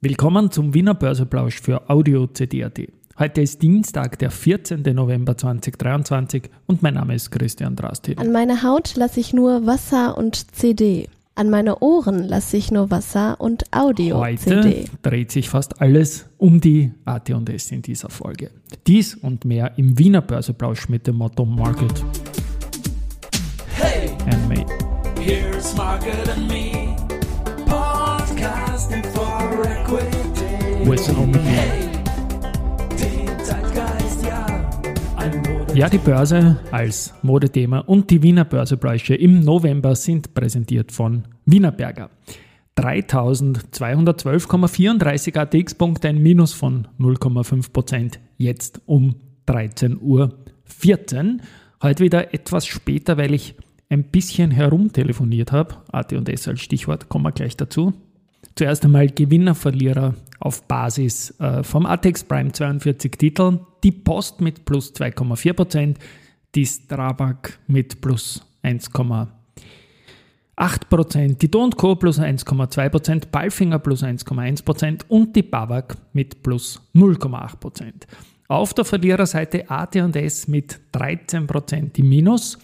Willkommen zum Wiener Börseplausch für Audio CD.at. Heute ist Dienstag, der 14. November 2023 und mein Name ist Christian Drastil. An meine Haut lasse ich nur Wasser und CD. An meine Ohren lasse ich nur Wasser und Audio Heute CD. dreht sich fast alles um die AT&S in dieser Folge. Dies und mehr im Wiener Börseplausch mit dem Motto Market Hey, and Me. here's Market and Me. Ja, die Börse als Modethema und die Wiener Börsebräuche im November sind präsentiert von Wienerberger. 3212,34 ATX-Punkte, ein Minus von 0,5%, jetzt um 13.14 Uhr. Heute wieder etwas später, weil ich ein bisschen herumtelefoniert habe. AT&S als Stichwort, kommen wir gleich dazu. Zuerst einmal Gewinner, Verlierer auf Basis äh, vom ATEX Prime 42 Titel. Die Post mit plus 2,4%, die Strabag mit plus 1,8%, die Do Co. plus 1,2%, Balfinger plus 1,1% und die Bavag mit plus 0,8%. Auf der Verliererseite AT&S mit 13% im Minus.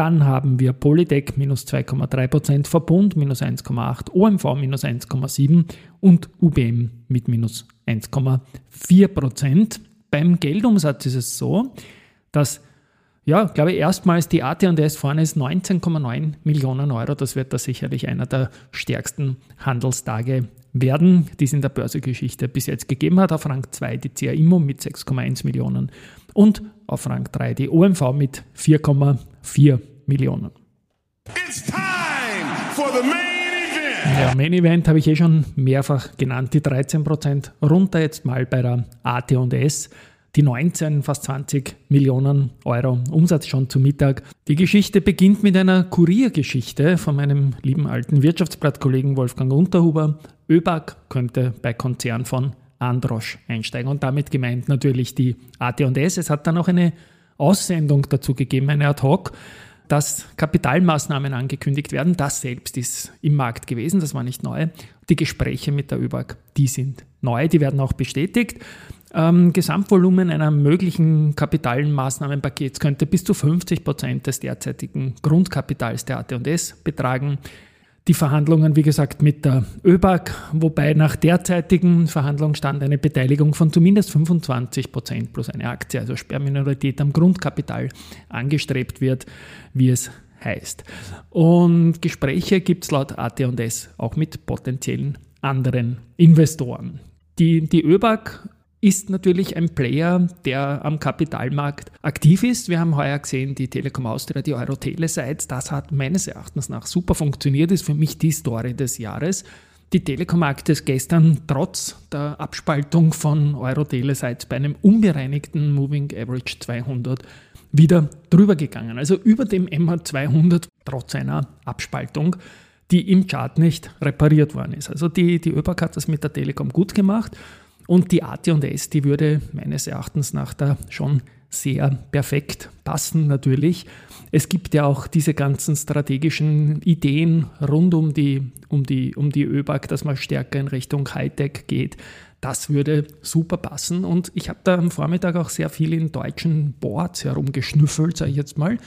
Dann haben wir Polytech minus 2,3%, Verbund minus 1,8%, OMV minus 1,7% und UBM mit minus 1,4%. Beim Geldumsatz ist es so, dass, ja, glaube ich, erstmals die AT&S vorne ist 19,9 Millionen Euro. Das wird da sicherlich einer der stärksten Handelstage werden, die es in der Börsegeschichte bis jetzt gegeben hat. Auf Rang 2 die CA Immo mit 6,1 Millionen und auf Rang 3 die OMV mit 4,4 Millionen. It's time for the main event. Ja, Main Event habe ich eh schon mehrfach genannt, die 13% runter jetzt mal bei der AT&S. Die 19, fast 20 Millionen Euro Umsatz schon zu Mittag. Die Geschichte beginnt mit einer Kuriergeschichte von meinem lieben alten Wirtschaftsblattkollegen Wolfgang Unterhuber. ÖBAG könnte bei Konzern von Androsch einsteigen und damit gemeint natürlich die AT&S. Es hat dann auch eine Aussendung dazu gegeben, eine Ad-Hoc, dass Kapitalmaßnahmen angekündigt werden. Das selbst ist im Markt gewesen, das war nicht neu. Die Gespräche mit der ÖBAG, die sind neu, die werden auch bestätigt. Ähm, Gesamtvolumen einer möglichen Kapitalmaßnahmenpakets könnte bis zu 50 Prozent des derzeitigen Grundkapitals der AT&S betragen. Die Verhandlungen, wie gesagt, mit der ÖBAG, wobei nach derzeitigem Verhandlungsstand eine Beteiligung von zumindest 25 Prozent plus eine Aktie, also Sperrminorität am Grundkapital, angestrebt wird, wie es heißt. Und Gespräche gibt es laut AT&S auch mit potenziellen anderen Investoren. Die, die ÖBAG ist natürlich ein Player, der am Kapitalmarkt aktiv ist. Wir haben heuer gesehen, die Telekom Austria, die Eurotele-Seite, das hat meines Erachtens nach super funktioniert, ist für mich die Story des Jahres. Die Telekom-Aktie ist gestern trotz der Abspaltung von Eurotele-Seite bei einem unbereinigten Moving Average 200 wieder drüber gegangen. Also über dem MH200 trotz einer Abspaltung, die im Chart nicht repariert worden ist. Also die, die ÖBAG hat das mit der Telekom gut gemacht. Und die AT&S, die würde meines Erachtens nach da schon sehr perfekt passen natürlich. Es gibt ja auch diese ganzen strategischen Ideen rund um die, um die, um die ÖBAG, dass man stärker in Richtung Hightech geht. Das würde super passen. Und ich habe da am Vormittag auch sehr viel in deutschen Boards herumgeschnüffelt, sage ich jetzt mal.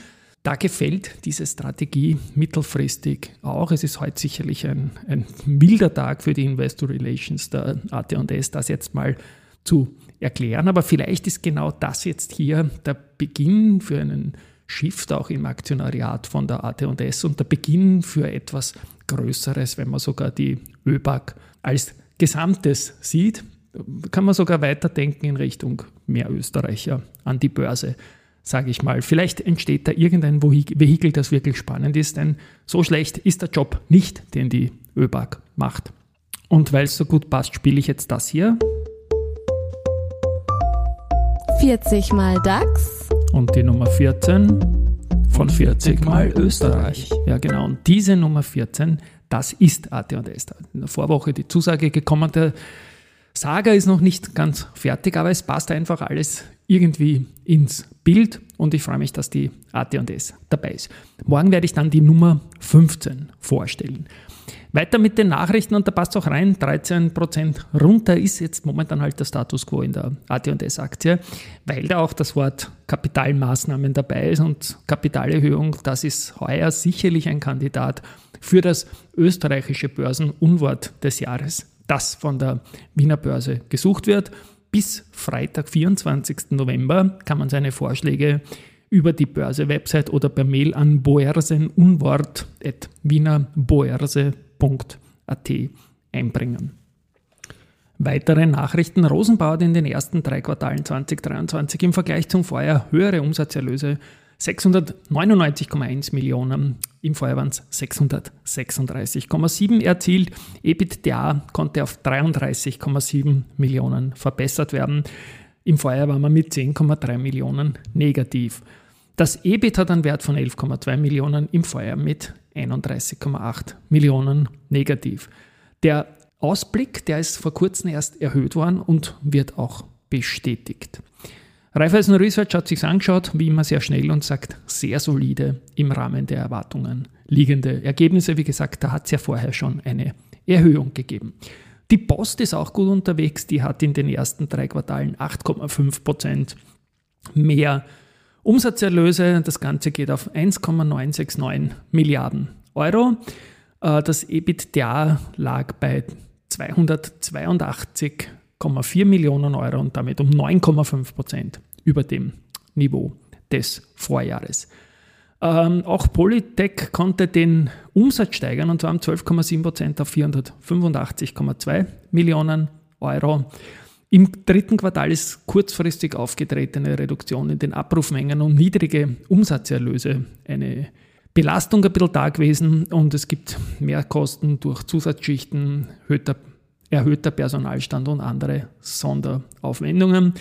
Da gefällt diese Strategie mittelfristig auch. Es ist heute sicherlich ein, ein milder Tag für die Investor Relations der AT&S, das jetzt mal zu erklären. Aber vielleicht ist genau das jetzt hier der Beginn für einen Shift auch im Aktionariat von der AT&S und der Beginn für etwas Größeres, wenn man sogar die ÖBAG als Gesamtes sieht. Kann man sogar weiterdenken in Richtung mehr Österreicher an die Börse sage ich mal. Vielleicht entsteht da irgendein Vehikel, das wirklich spannend ist, denn so schlecht ist der Job nicht, den die ÖBAG macht. Und weil es so gut passt, spiele ich jetzt das hier. 40 mal DAX. Und die Nummer 14 von 40 mal Österreich. Ja, genau. Und diese Nummer 14, das ist AT&S. In der Vorwoche die Zusage gekommen, der Saga ist noch nicht ganz fertig, aber es passt einfach alles irgendwie ins Bild und ich freue mich, dass die AT&S dabei ist. Morgen werde ich dann die Nummer 15 vorstellen. Weiter mit den Nachrichten und da passt auch rein, 13% runter ist jetzt momentan halt der Status quo in der AT&S-Aktie, weil da auch das Wort Kapitalmaßnahmen dabei ist und Kapitalerhöhung, das ist heuer sicherlich ein Kandidat für das österreichische Börsenunwort des Jahres, das von der Wiener Börse gesucht wird. Bis Freitag, 24. November, kann man seine Vorschläge über die Börse-Website oder per Mail an boersenunwort.wienerboerse.at einbringen. Weitere Nachrichten. Rosenbau hat in den ersten drei Quartalen 2023 im Vergleich zum Vorjahr höhere Umsatzerlöse 699,1 Millionen, im Vorjahr waren es 636,7 erzielt. EBITDA konnte auf 33,7 Millionen verbessert werden. Im Vorjahr war man mit 10,3 Millionen negativ. Das EBIT hat einen Wert von 11,2 Millionen, im Vorjahr mit 31,8 Millionen negativ. Der Ausblick, der ist vor kurzem erst erhöht worden und wird auch bestätigt. Raiffeisen Research hat sich angeschaut, wie immer sehr schnell und sagt sehr solide im Rahmen der Erwartungen liegende Ergebnisse. Wie gesagt, da hat es ja vorher schon eine Erhöhung gegeben. Die Post ist auch gut unterwegs, die hat in den ersten drei Quartalen 8,5 Prozent mehr Umsatzerlöse. Das Ganze geht auf 1,969 Milliarden Euro. Äh, das EBITDA lag bei 282 8,4 Millionen Euro und damit um 9,5 Prozent über dem Niveau des Vorjahres. Ähm, auch Polytech konnte den Umsatz steigern und zwar um 12,7 Prozent auf 485,2 Millionen Euro. Im dritten Quartal ist kurzfristig aufgetretene Reduktion in den Abrufmengen und niedrige Umsatzerlöse eine Belastung ein bisschen da gewesen und es gibt Mehrkosten durch Zusatzschichten, erhöhter erhöhter Personalstand und andere Sonderaufwendungen.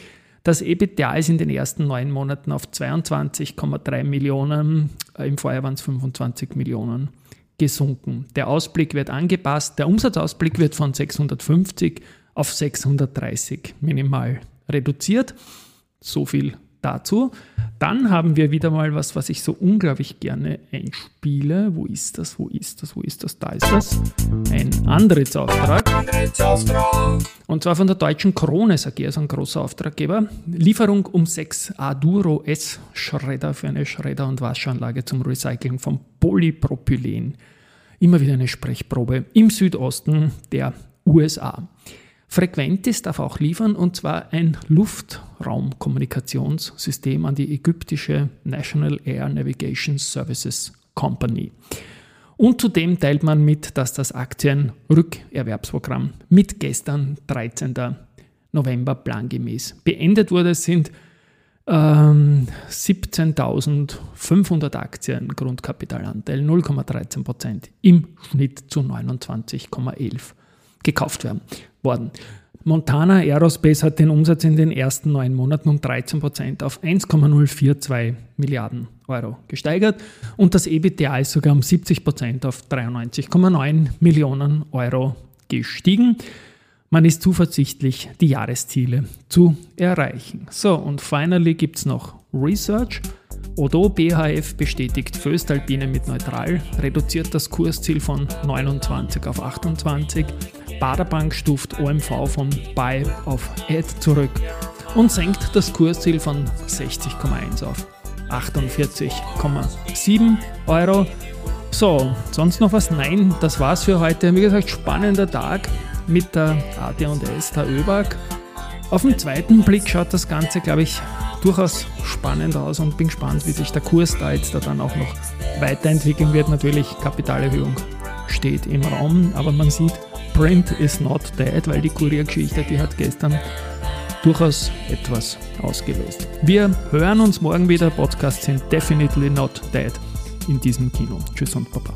Das EBITDA ist in den ersten neun Monaten auf 22,3 Millionen, äh, im Vorjahr waren es 25 Millionen, gesunken. Der Ausblick wird angepasst, der Umsatzausblick wird von 650 auf 630 minimal reduziert. So viel dazu. Dann haben wir wieder mal was, was ich so unglaublich gerne einspiele. Wo ist das? Wo ist das? Wo ist das? Da ist das. Ein Antrittsauftrag. Und zwar von der deutschen Krone AG, also ein großer Auftraggeber. Lieferung um 6 Aduro S Schredder für eine Schredder- und Waschanlage zum Recyceln von Polypropylen. Immer wieder eine Sprechprobe im Südosten der USA. Frequentis darf auch liefern und zwar ein Luftraumkommunikationssystem an die ägyptische National Air Navigation Services Company. Und zudem teilt man mit, dass das Aktienrückerwerbsprogramm mit gestern 13. November plangemäß beendet wurde. Es sind ähm, 17.500 Aktien Grundkapitalanteil, 0,13 Prozent im Schnitt zu 29,11 gekauft werden worden. Montana Aerospace hat den Umsatz in den ersten neun Monaten um 13 Prozent auf 1,042 Milliarden Euro gesteigert und das EBITDA ist sogar um 70 Prozent auf 93,9 Millionen Euro gestiegen. Man ist zuversichtlich, die Jahresziele zu erreichen. So, und finally gibt es noch Research. Odo BHF bestätigt Föstalpine mit neutral, reduziert das Kursziel von 29 auf 28 Baderbank stuft OMV von Buy auf Add zurück und senkt das Kursziel von 60,1 auf 48,7 Euro. So, sonst noch was? Nein, das war's für heute. Wie gesagt, spannender Tag mit der AT&S, der ÖBAG. Auf den zweiten Blick schaut das Ganze, glaube ich, durchaus spannend aus und bin gespannt, wie sich der Kurs da jetzt da dann auch noch weiterentwickeln wird. Natürlich, Kapitalerhöhung steht im Raum, aber man sieht, Print is not dead, weil die Kuriergeschichte, die hat gestern durchaus etwas ausgelöst. Wir hören uns morgen wieder. Podcasts sind definitely not dead in diesem Kino. Tschüss und Baba.